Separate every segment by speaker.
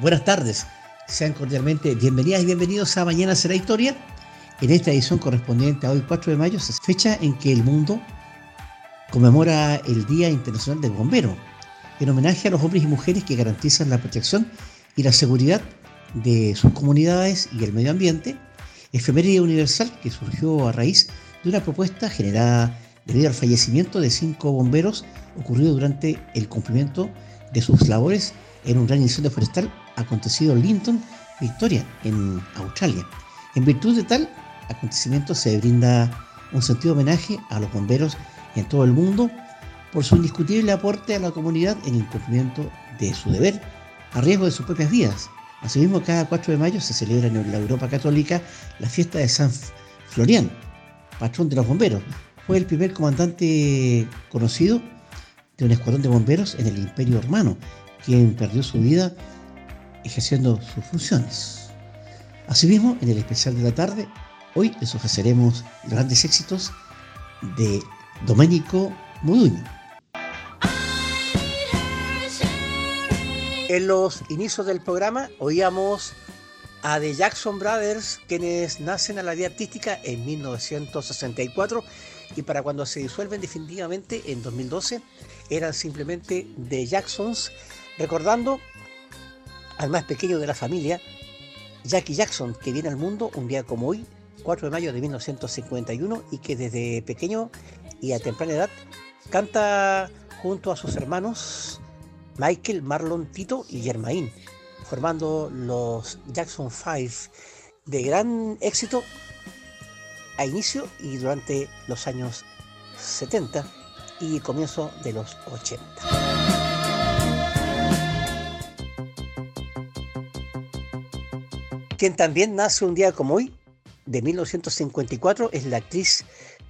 Speaker 1: Buenas tardes. Sean cordialmente bienvenidas y bienvenidos a Mañana será historia. En esta edición correspondiente a hoy 4 de mayo, fecha en que el mundo conmemora el Día Internacional del Bombero, en homenaje a los hombres y mujeres que garantizan la protección y la seguridad de sus comunidades y el medio ambiente, efeméride universal que surgió a raíz de una propuesta generada debido al fallecimiento de cinco bomberos ocurrido durante el cumplimiento de sus labores en un gran incendio forestal acontecido en Linton, Victoria, en Australia. En virtud de tal acontecimiento se brinda un sentido homenaje a los bomberos en todo el mundo por su indiscutible aporte a la comunidad en el cumplimiento de su deber a riesgo de sus propias vidas. Asimismo, cada 4 de mayo se celebra en la Europa Católica la fiesta de San Florian, patrón de los bomberos. Fue el primer comandante conocido de un escuadrón de bomberos en el Imperio Romano quien perdió su vida ejerciendo sus funciones. Asimismo, en el especial de la tarde, hoy les ofreceremos grandes éxitos de Domenico Modugno. En los inicios del programa oíamos a The Jackson Brothers, quienes nacen a la vida artística en 1964 y para cuando se disuelven definitivamente en 2012 eran simplemente The Jacksons, recordando al más pequeño de la familia, Jackie Jackson, que viene al mundo un día como hoy, 4 de mayo de 1951, y que desde pequeño y a temprana edad canta junto a sus hermanos Michael, Marlon, Tito y Germain formando los Jackson 5 de gran éxito a inicio y durante los años 70 y comienzo de los 80. Quien también nace un día como hoy, de 1954, es la actriz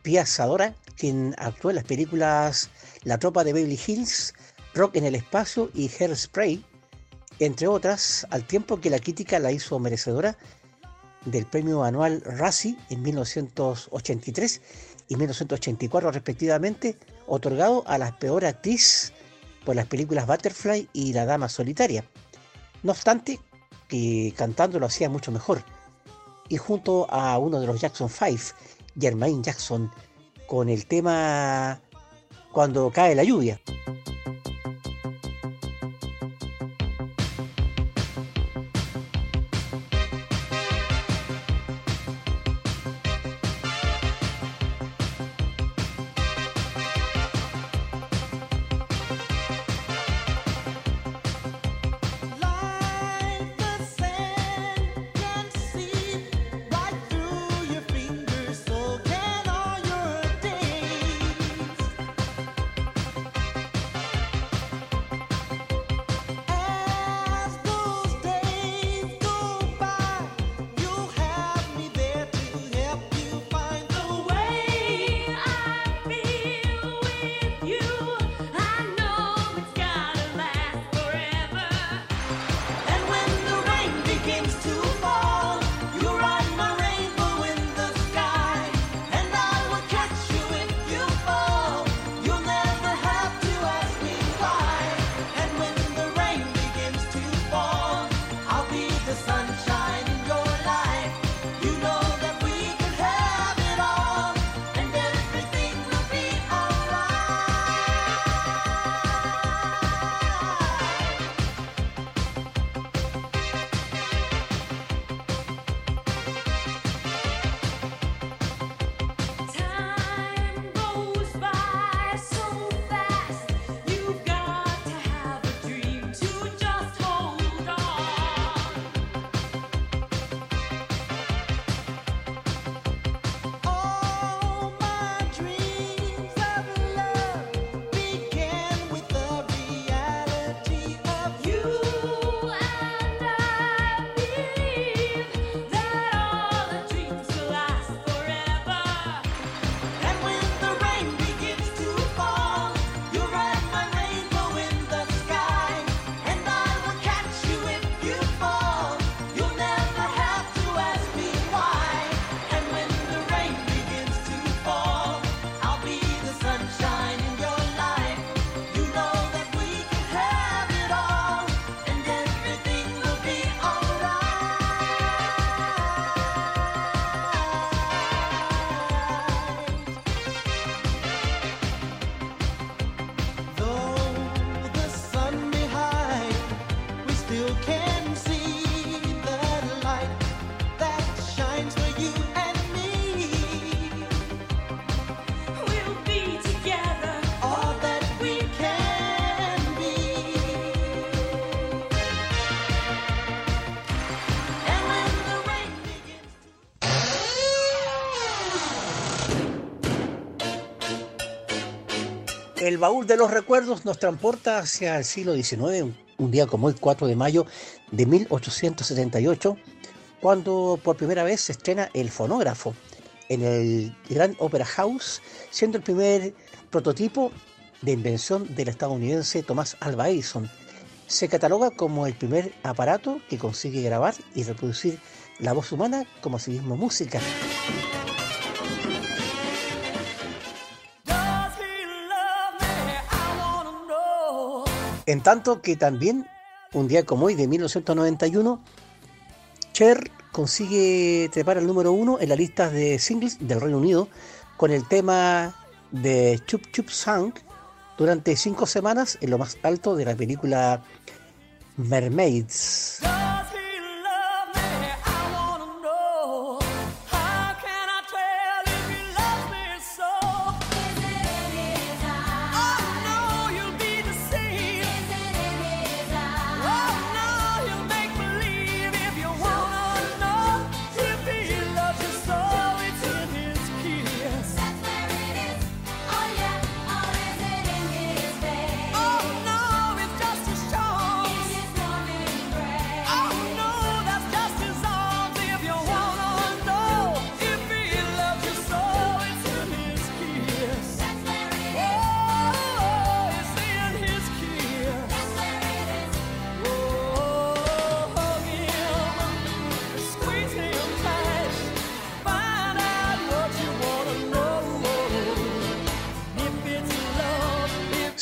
Speaker 1: Pia Sadora, quien actuó en las películas La Tropa de Beverly Hills, Rock en el Espacio y Hairspray, entre otras, al tiempo que la crítica la hizo merecedora del premio anual Razzie en 1983 y 1984 respectivamente, otorgado a la peor actriz por las películas Butterfly y La Dama Solitaria. No obstante, que cantando lo hacía mucho mejor. Y junto a uno de los Jackson 5, Jermaine Jackson, con el tema Cuando cae la lluvia. El baúl de los recuerdos nos transporta hacia el siglo XIX, un día como el 4 de mayo de 1878, cuando por primera vez se estrena el fonógrafo en el Grand Opera House, siendo el primer prototipo de invención del estadounidense Thomas Alva Edison. Se cataloga como el primer aparato que consigue grabar y reproducir la voz humana como asimismo música. En tanto que también, un día como hoy de 1991,
Speaker 2: Cher consigue trepar al número uno en las listas de singles del Reino Unido con el tema de Chup Chup Song durante cinco semanas en lo más alto de la película Mermaids.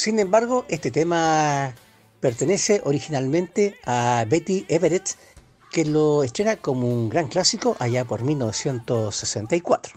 Speaker 2: Sin embargo, este tema pertenece originalmente a Betty Everett, que lo estrena como un gran clásico allá por 1964.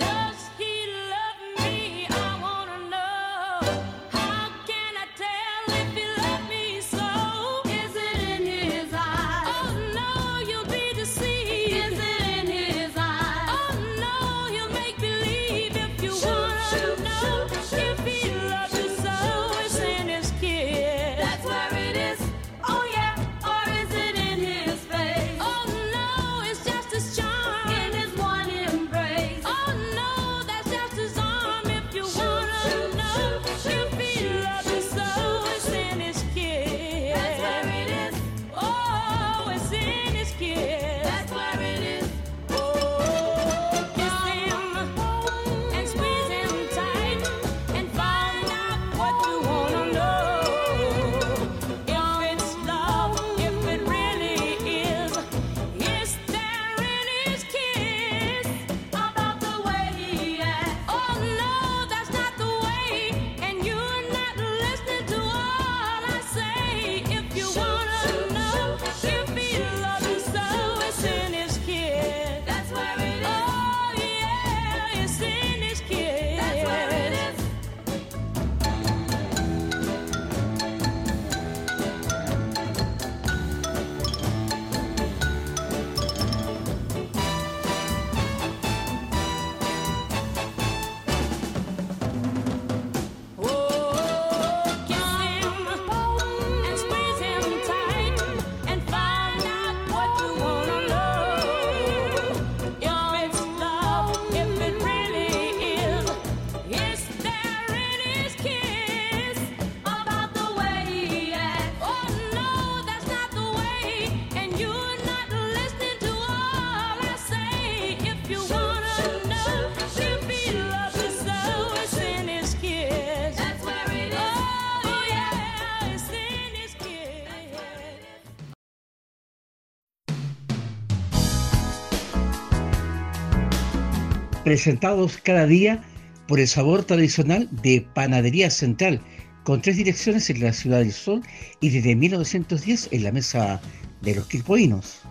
Speaker 2: Presentados cada día por el sabor tradicional de Panadería Central, con tres direcciones en la Ciudad del Sol y desde 1910 en la Mesa de los Quilpoinos.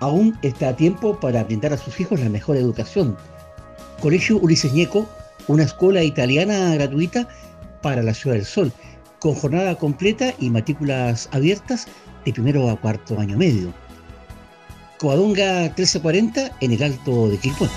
Speaker 2: Aún está a tiempo para brindar a sus hijos la mejor educación. Colegio Ulises Ñeco, una escuela italiana gratuita para la Ciudad del Sol, con jornada completa y matrículas abiertas de primero a cuarto año medio. Coadonga 1340 en el Alto de Quilpué.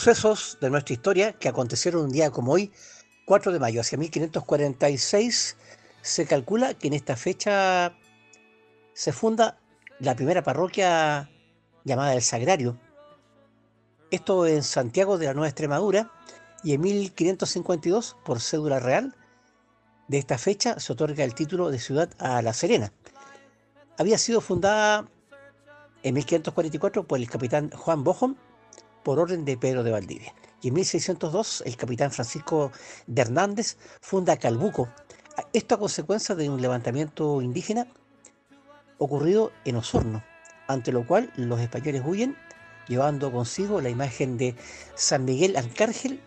Speaker 1: Sucesos de nuestra historia que acontecieron un día como hoy, 4 de mayo, hacia 1546, se calcula que en esta fecha se funda la primera parroquia llamada El Sagrario. Esto en Santiago de la Nueva Extremadura y en 1552, por cédula real, de esta fecha se otorga el título de ciudad a La Serena. Había sido fundada en 1544 por el capitán Juan Bojon por orden de Pedro de Valdivia. Y en 1602 el capitán Francisco de Hernández funda Calbuco, esto a consecuencia de un levantamiento indígena ocurrido en Osorno, ante lo cual los españoles huyen llevando consigo la imagen de San Miguel Arcángel,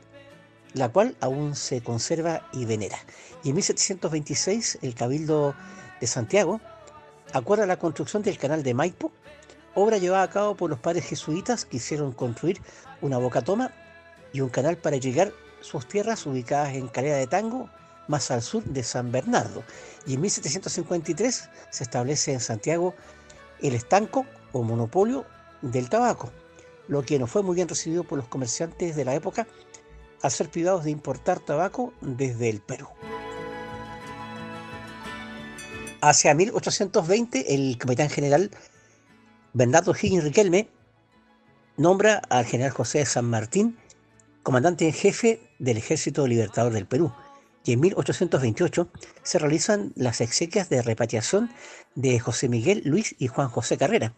Speaker 1: la cual aún se conserva y venera. Y en 1726 el Cabildo de Santiago acuerda la construcción del canal de Maipo obra llevada a cabo por los padres jesuitas que hicieron construir una bocatoma y un canal para llegar sus tierras ubicadas en Calera de Tango, más al sur de San Bernardo. Y en 1753 se establece en Santiago el estanco o monopolio del tabaco, lo que no fue muy bien recibido por los comerciantes de la época al ser privados de importar tabaco desde el Perú. Hacia 1820, el capitán general Bernardo Higgins Riquelme nombra al general José de San Martín comandante en jefe del Ejército Libertador del Perú. Y en 1828 se realizan las exequias de repatriación de José Miguel Luis y Juan José Carrera.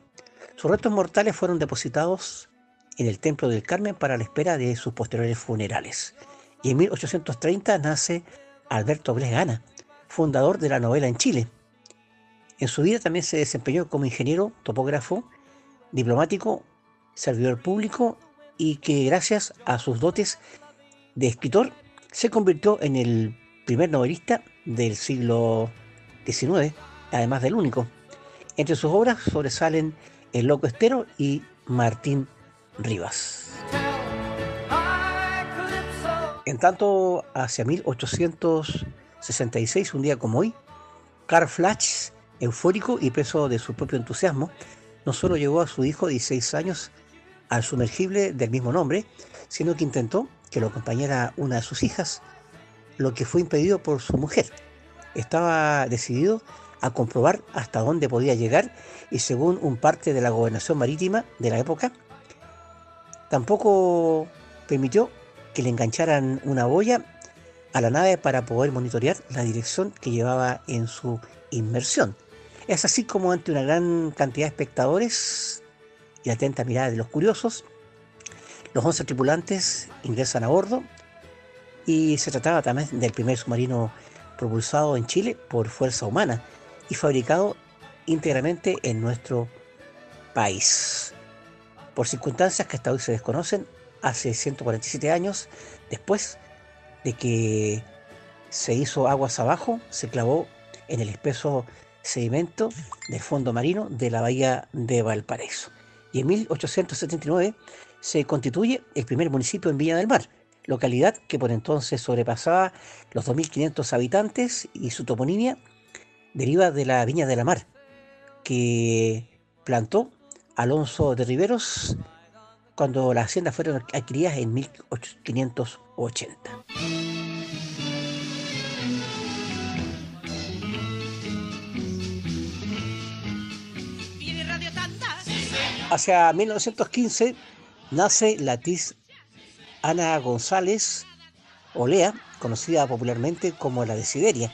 Speaker 1: Sus restos mortales fueron depositados en el Templo del Carmen para la espera de sus posteriores funerales. Y en 1830 nace Alberto Bresgana, fundador de la novela en Chile, en su vida también se desempeñó como ingeniero, topógrafo, diplomático, servidor público y que gracias a sus dotes de escritor se convirtió en el primer novelista del siglo XIX, además del único. Entre sus obras sobresalen El Loco Estero y Martín Rivas. En tanto, hacia 1866, un día como hoy, Carl Flatch Eufórico y preso de su propio entusiasmo, no solo llevó a su hijo de 16 años al sumergible del mismo nombre, sino que intentó que lo acompañara una de sus hijas, lo que fue impedido por su mujer. Estaba decidido a comprobar hasta dónde podía llegar y según un parte de la gobernación marítima de la época, tampoco permitió que le engancharan una boya a la nave para poder monitorear la dirección que llevaba en su inmersión. Es así como ante una gran cantidad de espectadores y atenta mirada de los curiosos, los 11 tripulantes ingresan a bordo y se trataba también del primer submarino propulsado en Chile por fuerza humana y fabricado íntegramente en nuestro país. Por circunstancias que hasta hoy se desconocen, hace 147 años después de que se hizo aguas abajo, se clavó en el espeso sedimento del fondo marino de la bahía de Valparaíso. Y en 1879 se constituye el primer municipio en Viña del Mar, localidad que por entonces sobrepasaba los 2.500 habitantes y su toponimia deriva de la Viña de la Mar, que plantó Alonso de Riveros cuando las haciendas fueron adquiridas en 1580. Hacia 1915 nace la actriz Ana González Olea, conocida popularmente como la Desideria,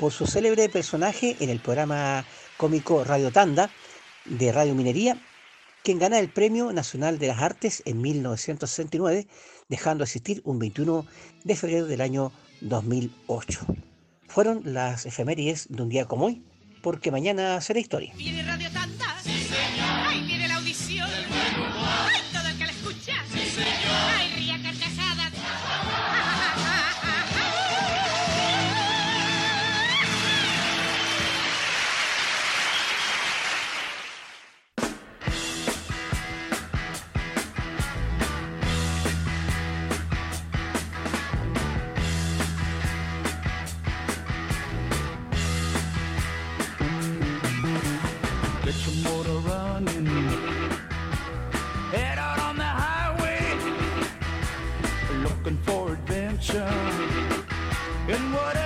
Speaker 1: por su célebre personaje en el programa cómico Radio Tanda de Radio Minería, quien gana el Premio Nacional de las Artes en 1969, dejando asistir un 21 de febrero del año 2008. Fueron las efemérides de un día como hoy, porque mañana será historia.
Speaker 3: And what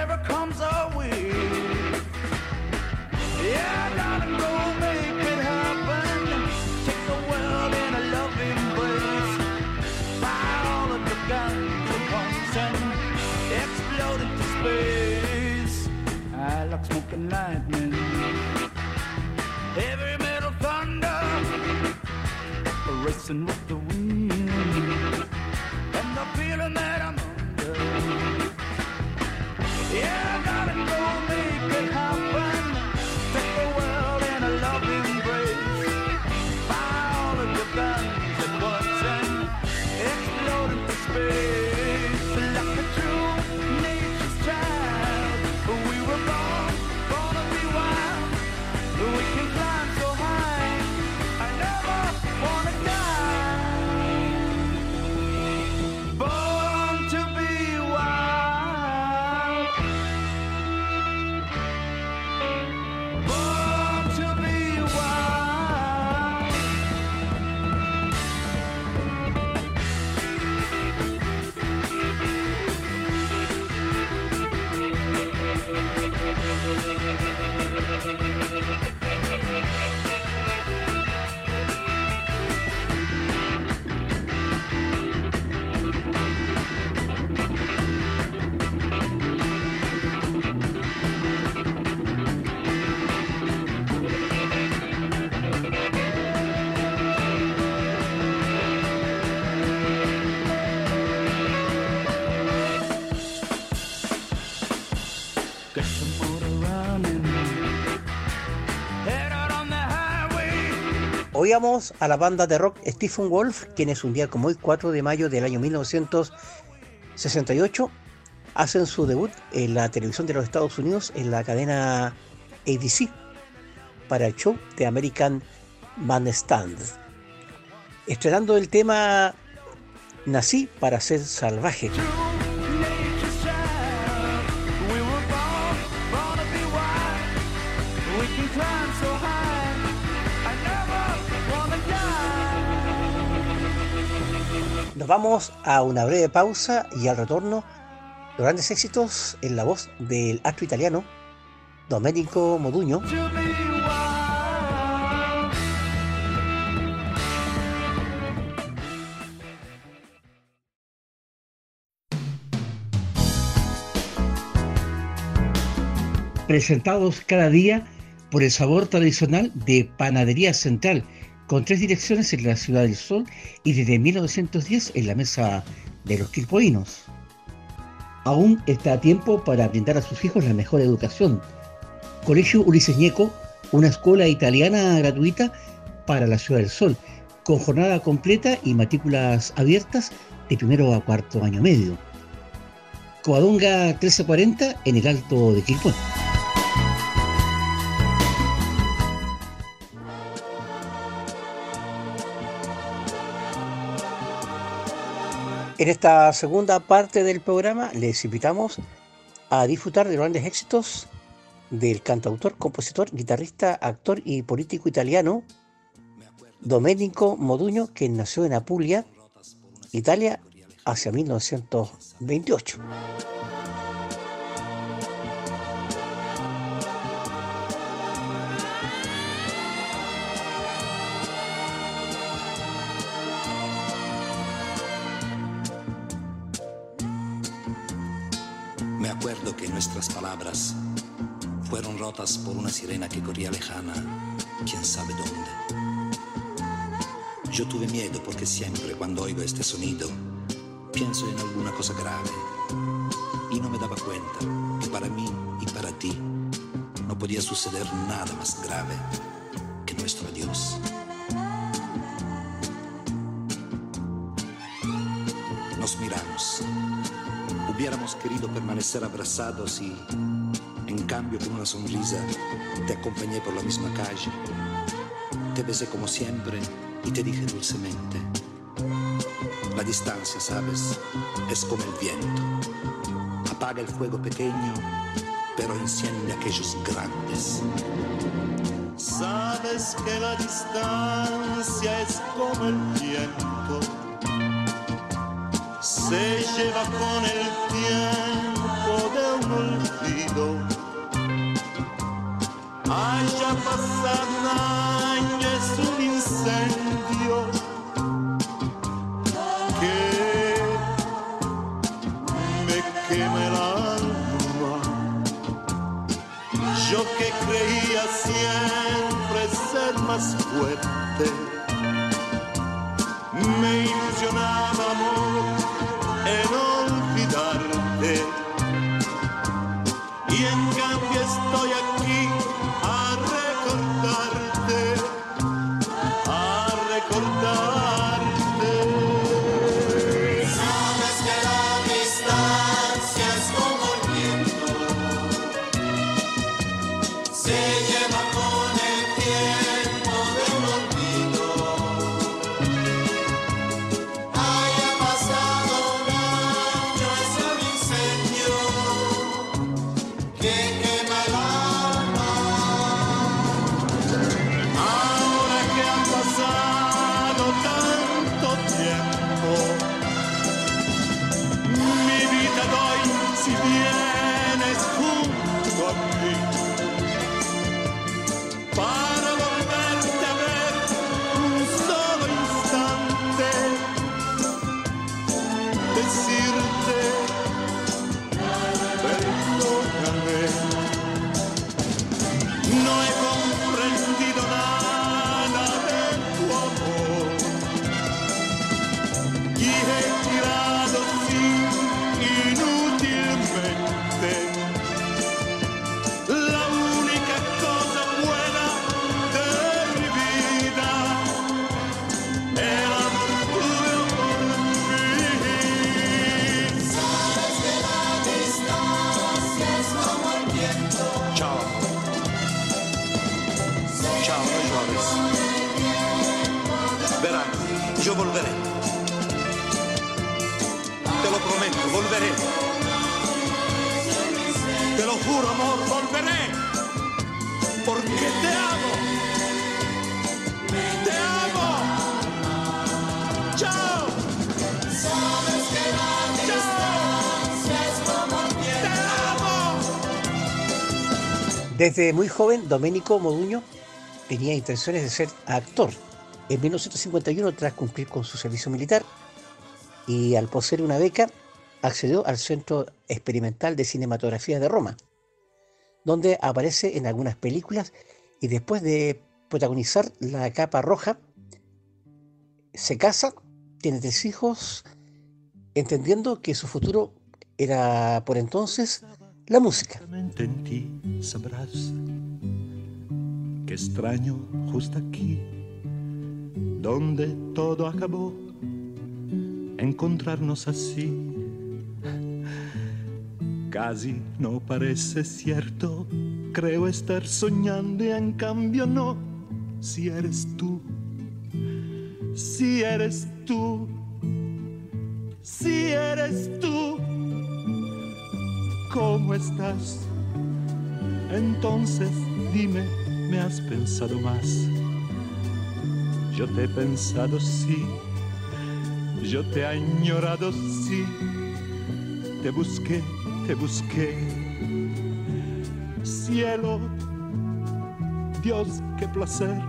Speaker 1: Oíamos a la banda de rock Stephen Wolf, quienes un día como hoy, 4 de mayo del año 1968, hacen su debut en la televisión de los Estados Unidos en la cadena ABC para el show de American Bandstand, estrenando el tema Nací para ser salvaje. Vamos a una breve pausa y al retorno los grandes éxitos en la voz del astro italiano Domenico Moduño. Presentados cada día por el sabor tradicional de Panadería Central, con tres direcciones en la Ciudad del Sol y desde 1910 en la Mesa de los Quilpoinos. Aún está a tiempo para brindar a sus hijos la mejor educación. Colegio Ulises Ñeco, una escuela italiana gratuita para la Ciudad del Sol, con jornada completa y matrículas abiertas de primero a cuarto año medio. Coadonga 1340 en el Alto de Quilpué. En esta segunda parte del programa les invitamos a disfrutar de los grandes éxitos del cantautor, compositor, guitarrista, actor y político italiano Domenico Moduño, que nació en Apulia, Italia, hacia 1928.
Speaker 4: Nuestras palabras fueron rotas por una sirena que corría lejana, quién sabe dónde. Yo tuve miedo porque siempre cuando oigo este sonido pienso en alguna cosa grave y no me daba cuenta que para mí y para ti no podía suceder nada más grave que nuestro adiós. Nos miramos. Hubiéramos querido permanecer abrazados y, en cambio, con una sonrisa, te acompañé por la misma calle. Te besé como siempre y te dije dulcemente, la distancia, sabes, es como el viento. Apaga el fuego pequeño, pero enciende aquellos grandes.
Speaker 5: Sabes que la distancia es como el viento, se lleva con el tiempo de un olvido. Haya pasado un año, es un incendio que me quema el alma. Yo que creía siempre ser más fuerte,
Speaker 1: Desde muy joven, Domenico Moduño tenía intenciones de ser actor. En 1951, tras cumplir con su servicio militar y al poseer una beca, accedió al Centro Experimental de Cinematografía de Roma, donde aparece en algunas películas y después de protagonizar La Capa Roja, se casa, tiene tres hijos, entendiendo que su futuro era por entonces la música.
Speaker 5: En ti sabrás que extraño justo aquí, donde todo acabó, encontrarnos así. Casi no parece cierto, creo estar soñando y en cambio no, si eres tú, si eres tú, si eres tú. ¿Cómo estás? Entonces dime, ¿me has pensado más? Yo te he pensado sí, yo te he añorado sí, te busqué, te busqué. Cielo, Dios, qué placer,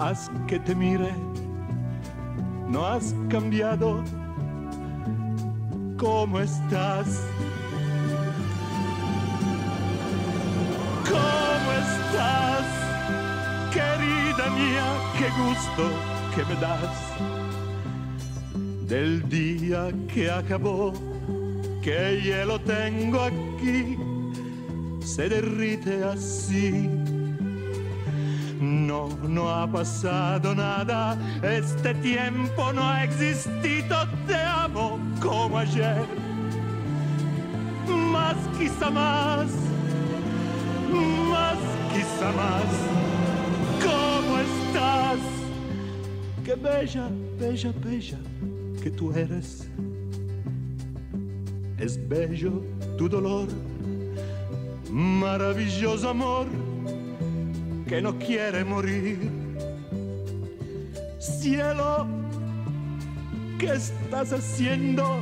Speaker 5: haz que te mire, no has cambiado. ¿Cómo estás? Querida mía, qué gusto que me das del día que acabó, que ya lo tengo aquí, se derrite así. No, no ha pasado nada, este tiempo no ha existido, te amo como ayer, más quizá más más, quizá más. ¿Cómo estás? Qué bella, bella, bella que tú eres. Es bello tu dolor, maravilloso amor que no quiere morir. Cielo, ¿qué estás haciendo?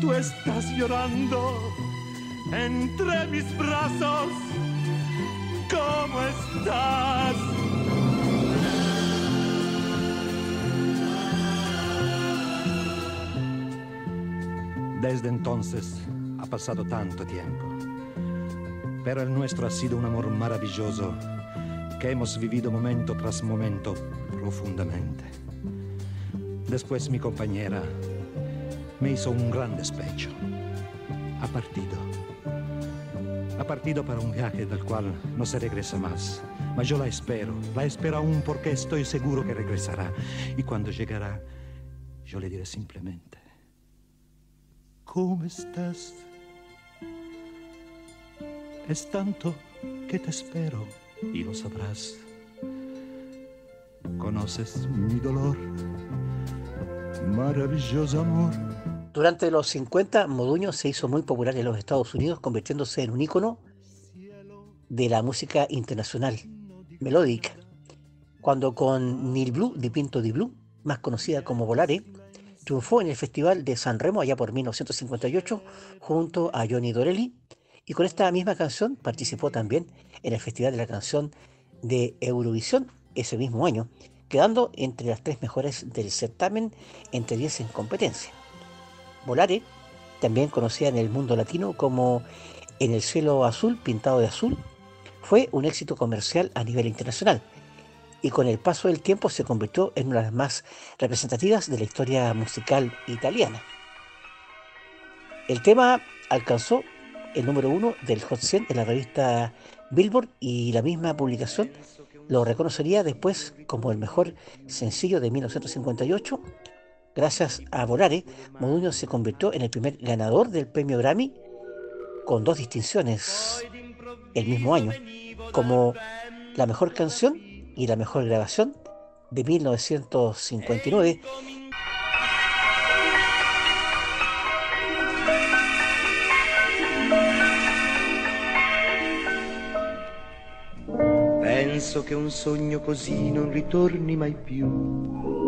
Speaker 5: Tú estás llorando entre mis brazos. ¿Cómo estás?
Speaker 4: Desde entonces ha pasado tanto tiempo, pero el nuestro ha sido un amor maravilloso que hemos vivido momento tras momento profundamente.
Speaker 5: Después mi compañera me hizo un gran despecho. Ha partido. Partido para un viaje del cual no se regresa más. Mas yo la espero, la espero aún porque estoy seguro que regresará. Y cuando llegará, yo le diré simplemente, ¿cómo estás? Es tanto que te espero y lo sabrás. Conoces mi dolor, maravilloso amor.
Speaker 1: Durante los 50, Moduño se hizo muy popular en los Estados Unidos, convirtiéndose en un ícono de la música internacional, melódica. Cuando con Nil Blue de Pinto di Blue, más conocida como Volare, triunfó en el Festival de San Remo allá por 1958 junto a Johnny Dorelli y con esta misma canción participó también en el Festival de la Canción de Eurovisión ese mismo año, quedando entre las tres mejores del certamen entre 10 en competencia. Volare, también conocida en el mundo latino como En el cielo azul pintado de azul, fue un éxito comercial a nivel internacional y con el paso del tiempo se convirtió en una de las más representativas de la historia musical italiana. El tema alcanzó el número uno del Hot 100 en la revista Billboard y la misma publicación lo reconocería después como el mejor sencillo de 1958. Gracias a Volare, Moduño se convirtió en el primer ganador del premio Grammy con dos distinciones el mismo año, como la mejor canción y la mejor grabación de 1959
Speaker 6: Penso che un sogno così non ritorni mai più.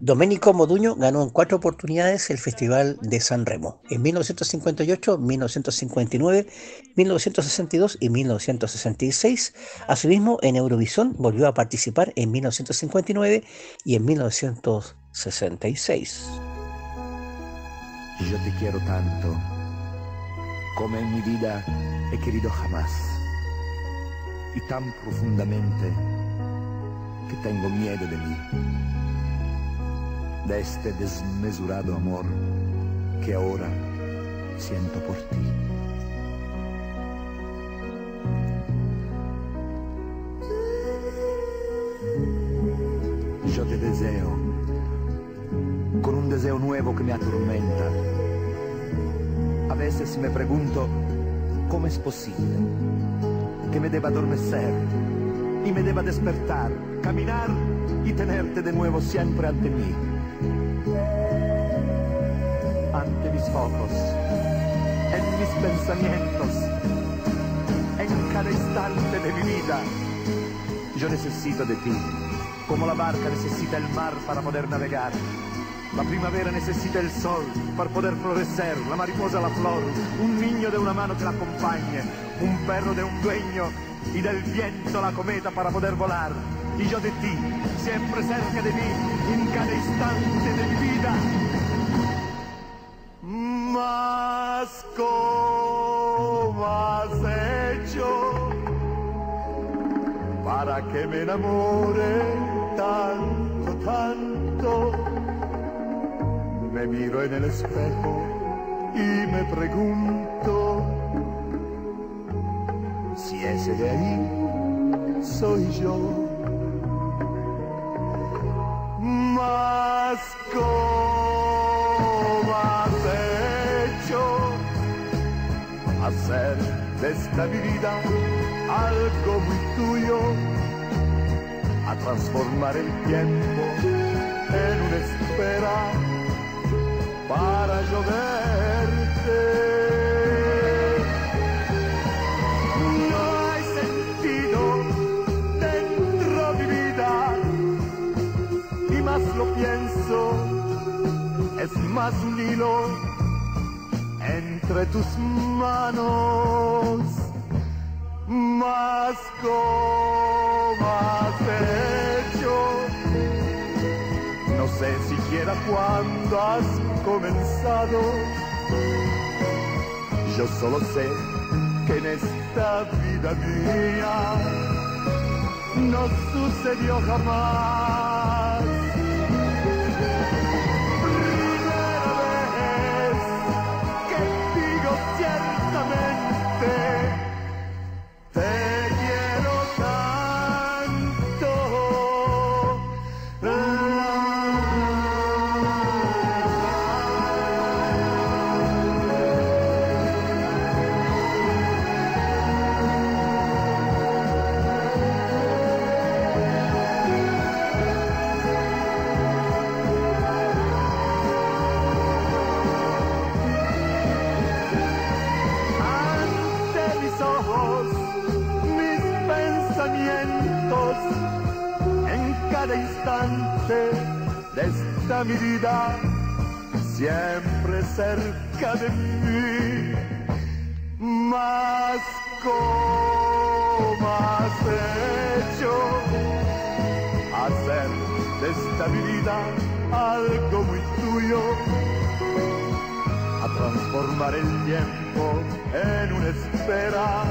Speaker 1: Domenico Moduño ganó en cuatro oportunidades el Festival de San Remo, en 1958, 1959, 1962 y 1966. Asimismo, en Eurovisión volvió a participar en 1959 y en 1966.
Speaker 5: Yo te quiero tanto, como en mi vida he querido jamás, y tan profundamente que tengo miedo de mí, de este desmesurado amor que ahora siento por ti. Yo te deseo, con un deseo nuevo que me atormenta. A veces me pregunto cómo es posible que me deba adormecer y me deba despertar, caminar y tenerte de nuevo siempre ante mí. Ante mis ojos, en mis pensamientos, en cada instante de mi vida. Yo necesito de ti, como la barca necesita el mar para poder navegar. La primavera necesita el sol para poder florecer, la mariposa la flor, un niño de una mano que la acompañe, un perro de un dueño y del viento la cometa para poder volar. Y yo de ti, siempre cerca de mí, en cada instante de mi vida. Que me enamore tanto, tanto? Me miro en el espejo y me pregunto si ese de ahí soy yo. Mas ¿cómo has hecho hacer de esta vida algo muy tuyo? Transformar el tiempo en una espera para yo verte. No hay sentido dentro de mi vida y más lo pienso, es más un hilo entre tus manos, más como has hecho. No sé siquiera cuándo has comenzado. Yo solo sé que en esta vida mía no sucedió jamás. Cada instante de esta mi vida, siempre cerca de mí, más como has hecho hacer de esta mi vida algo muy tuyo a transformar el tiempo en una espera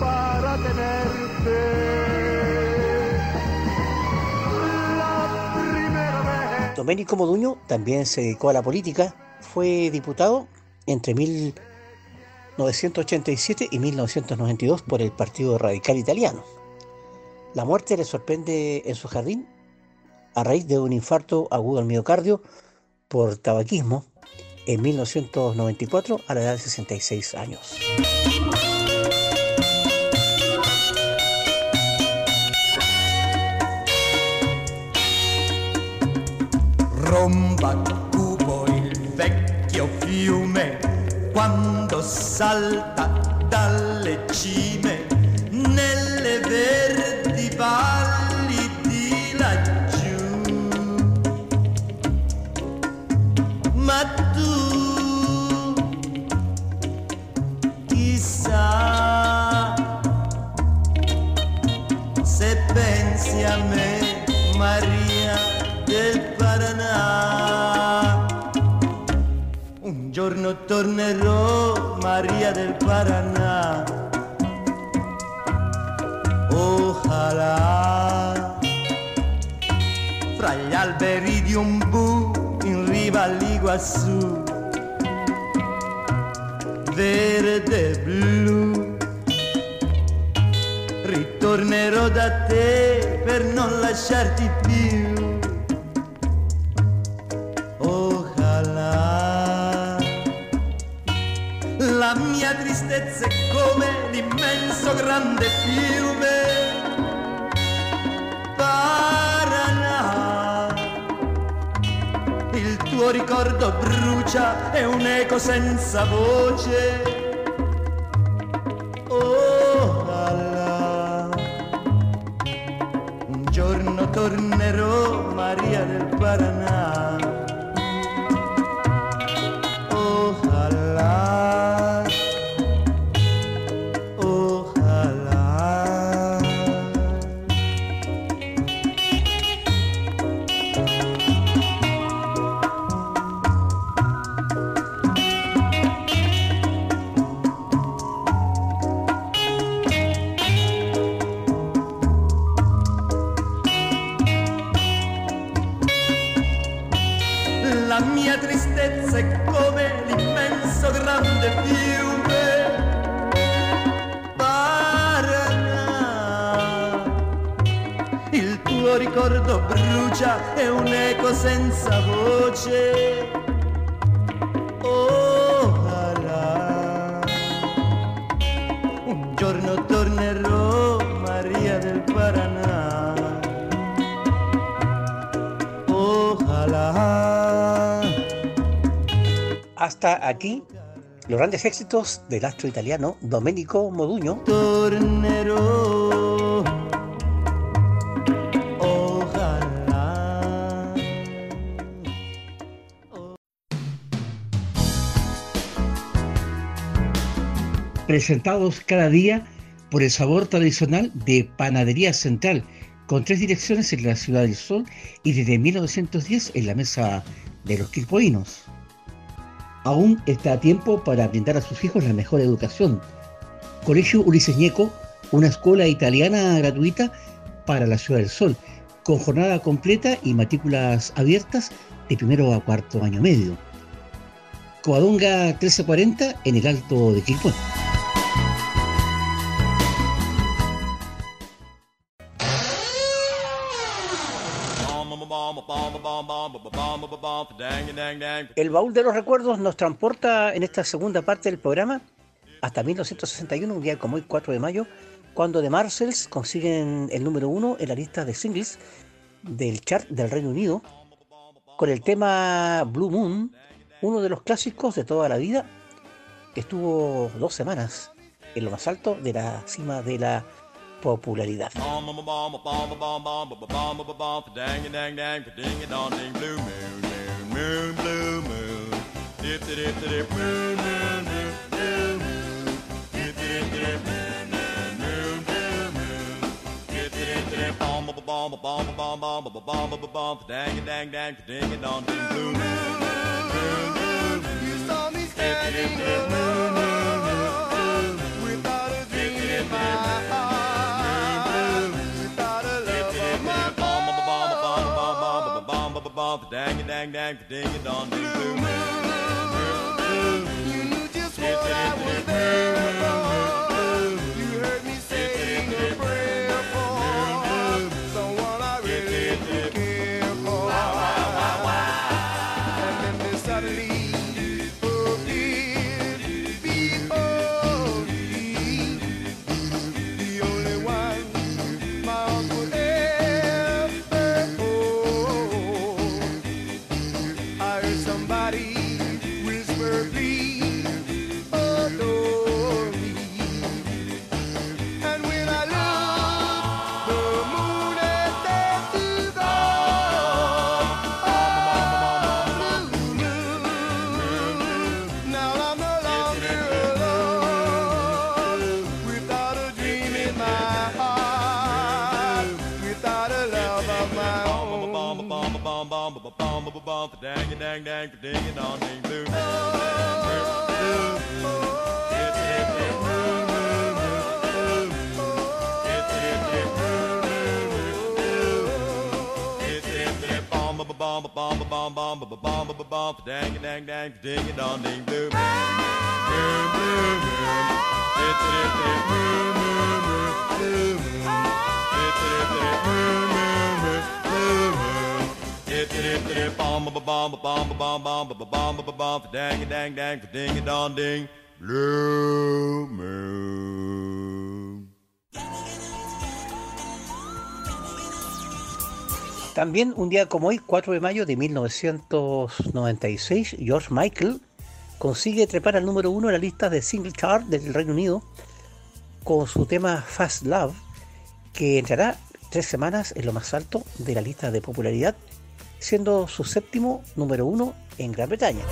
Speaker 5: para tenerte.
Speaker 1: Domenico Moduño también se dedicó a la política, fue diputado entre 1987 y 1992 por el Partido Radical Italiano. La muerte le sorprende en su jardín a raíz de un infarto agudo al miocardio por tabaquismo en 1994 a la edad de 66 años.
Speaker 6: romba rombattubo il vecchio fiume quando salta dalle cime nelle verdi valli di laggiù. Ma tu chissà se pensi a me, Maria del Paraná. Un giorno tornerò, Maria del Paraná. Ojalá fra gli alberi di un bu in riva all'Iguassù, verde e blu. Ritornerò da te per non lasciarti più. Grande fiume Paraná. Il tuo ricordo brucia, è un'eco senza voce. La mia tristezza è come l'immenso grande fiume Paraná. Il tuo ricordo brucia, è un'eco senza voce.
Speaker 1: Hasta aquí los grandes éxitos del astro italiano Domenico Moduño,
Speaker 6: tornerò. Ojalá.
Speaker 1: presentados cada día por el sabor tradicional de Panadería Central, con tres direcciones en la Ciudad del Sol y desde 1910 en la Mesa de los Quilpoinos. Aún está a tiempo para brindar a sus hijos la mejor educación. Colegio Ulises una escuela italiana gratuita para la Ciudad del Sol, con jornada completa y matrículas abiertas de primero a cuarto año medio. Coadonga 1340 en el Alto de Quilpué. El baúl de los recuerdos nos transporta en esta segunda parte del programa hasta 1961, un día como hoy, 4 de mayo, cuando The Marcells consiguen el número uno en la lista de singles del chart del Reino Unido con el tema Blue Moon, uno de los clásicos de toda la vida, que estuvo dos semanas en lo más alto de la cima de la popularidad.
Speaker 7: moon, blue moon, dip, dip, dip, dip, moon, moon, moon, blue moon, dip, dip, dip, moon, moon, moon, blue moon, dip, dip, dip, bomb, bomb, bomb, bomb, bomb, bomb, bomb, bomb, bomb, bomb, dang, dang, dang, ding, dong, ding, blue moon, moon, moon, moon, you saw me standing alone without a
Speaker 6: dream in my heart. all the dang dang dang ding a dong ding blue moon. You knew just what I was there for. You heard me say, a prayer. Bomb ba bomb dang dang dang ding dong ding blue. Bomb ba bomb ba bomb ba bomb bomb ba bomb ba bomb dang dang dang ding dong ding blue.
Speaker 1: También un día como hoy, 4 de mayo de 1996, George Michael consigue trepar al número uno en la lista de single chart del Reino Unido con su tema Fast Love, que entrará tres semanas en lo más alto de la lista de popularidad, siendo su séptimo número uno en Gran Bretaña.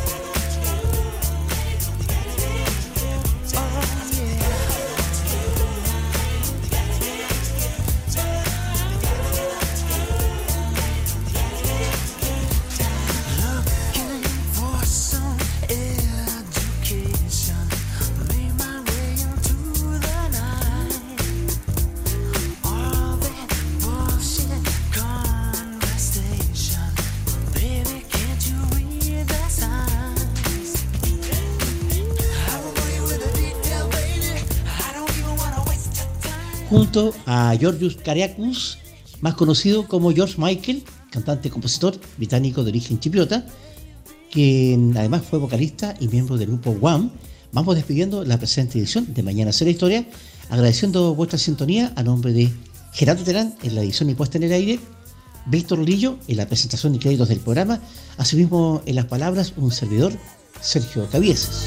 Speaker 1: A Georgios Kariakous, más conocido como George Michael, cantante y compositor británico de origen chipriota, quien además fue vocalista y miembro del grupo Wham. Vamos despidiendo la presente edición de Mañana Será Historia, agradeciendo vuestra sintonía a nombre de Gerardo Terán en la edición y puesta en el aire, Víctor Lillo en la presentación y créditos del programa, asimismo en las palabras un servidor, Sergio Cavieses.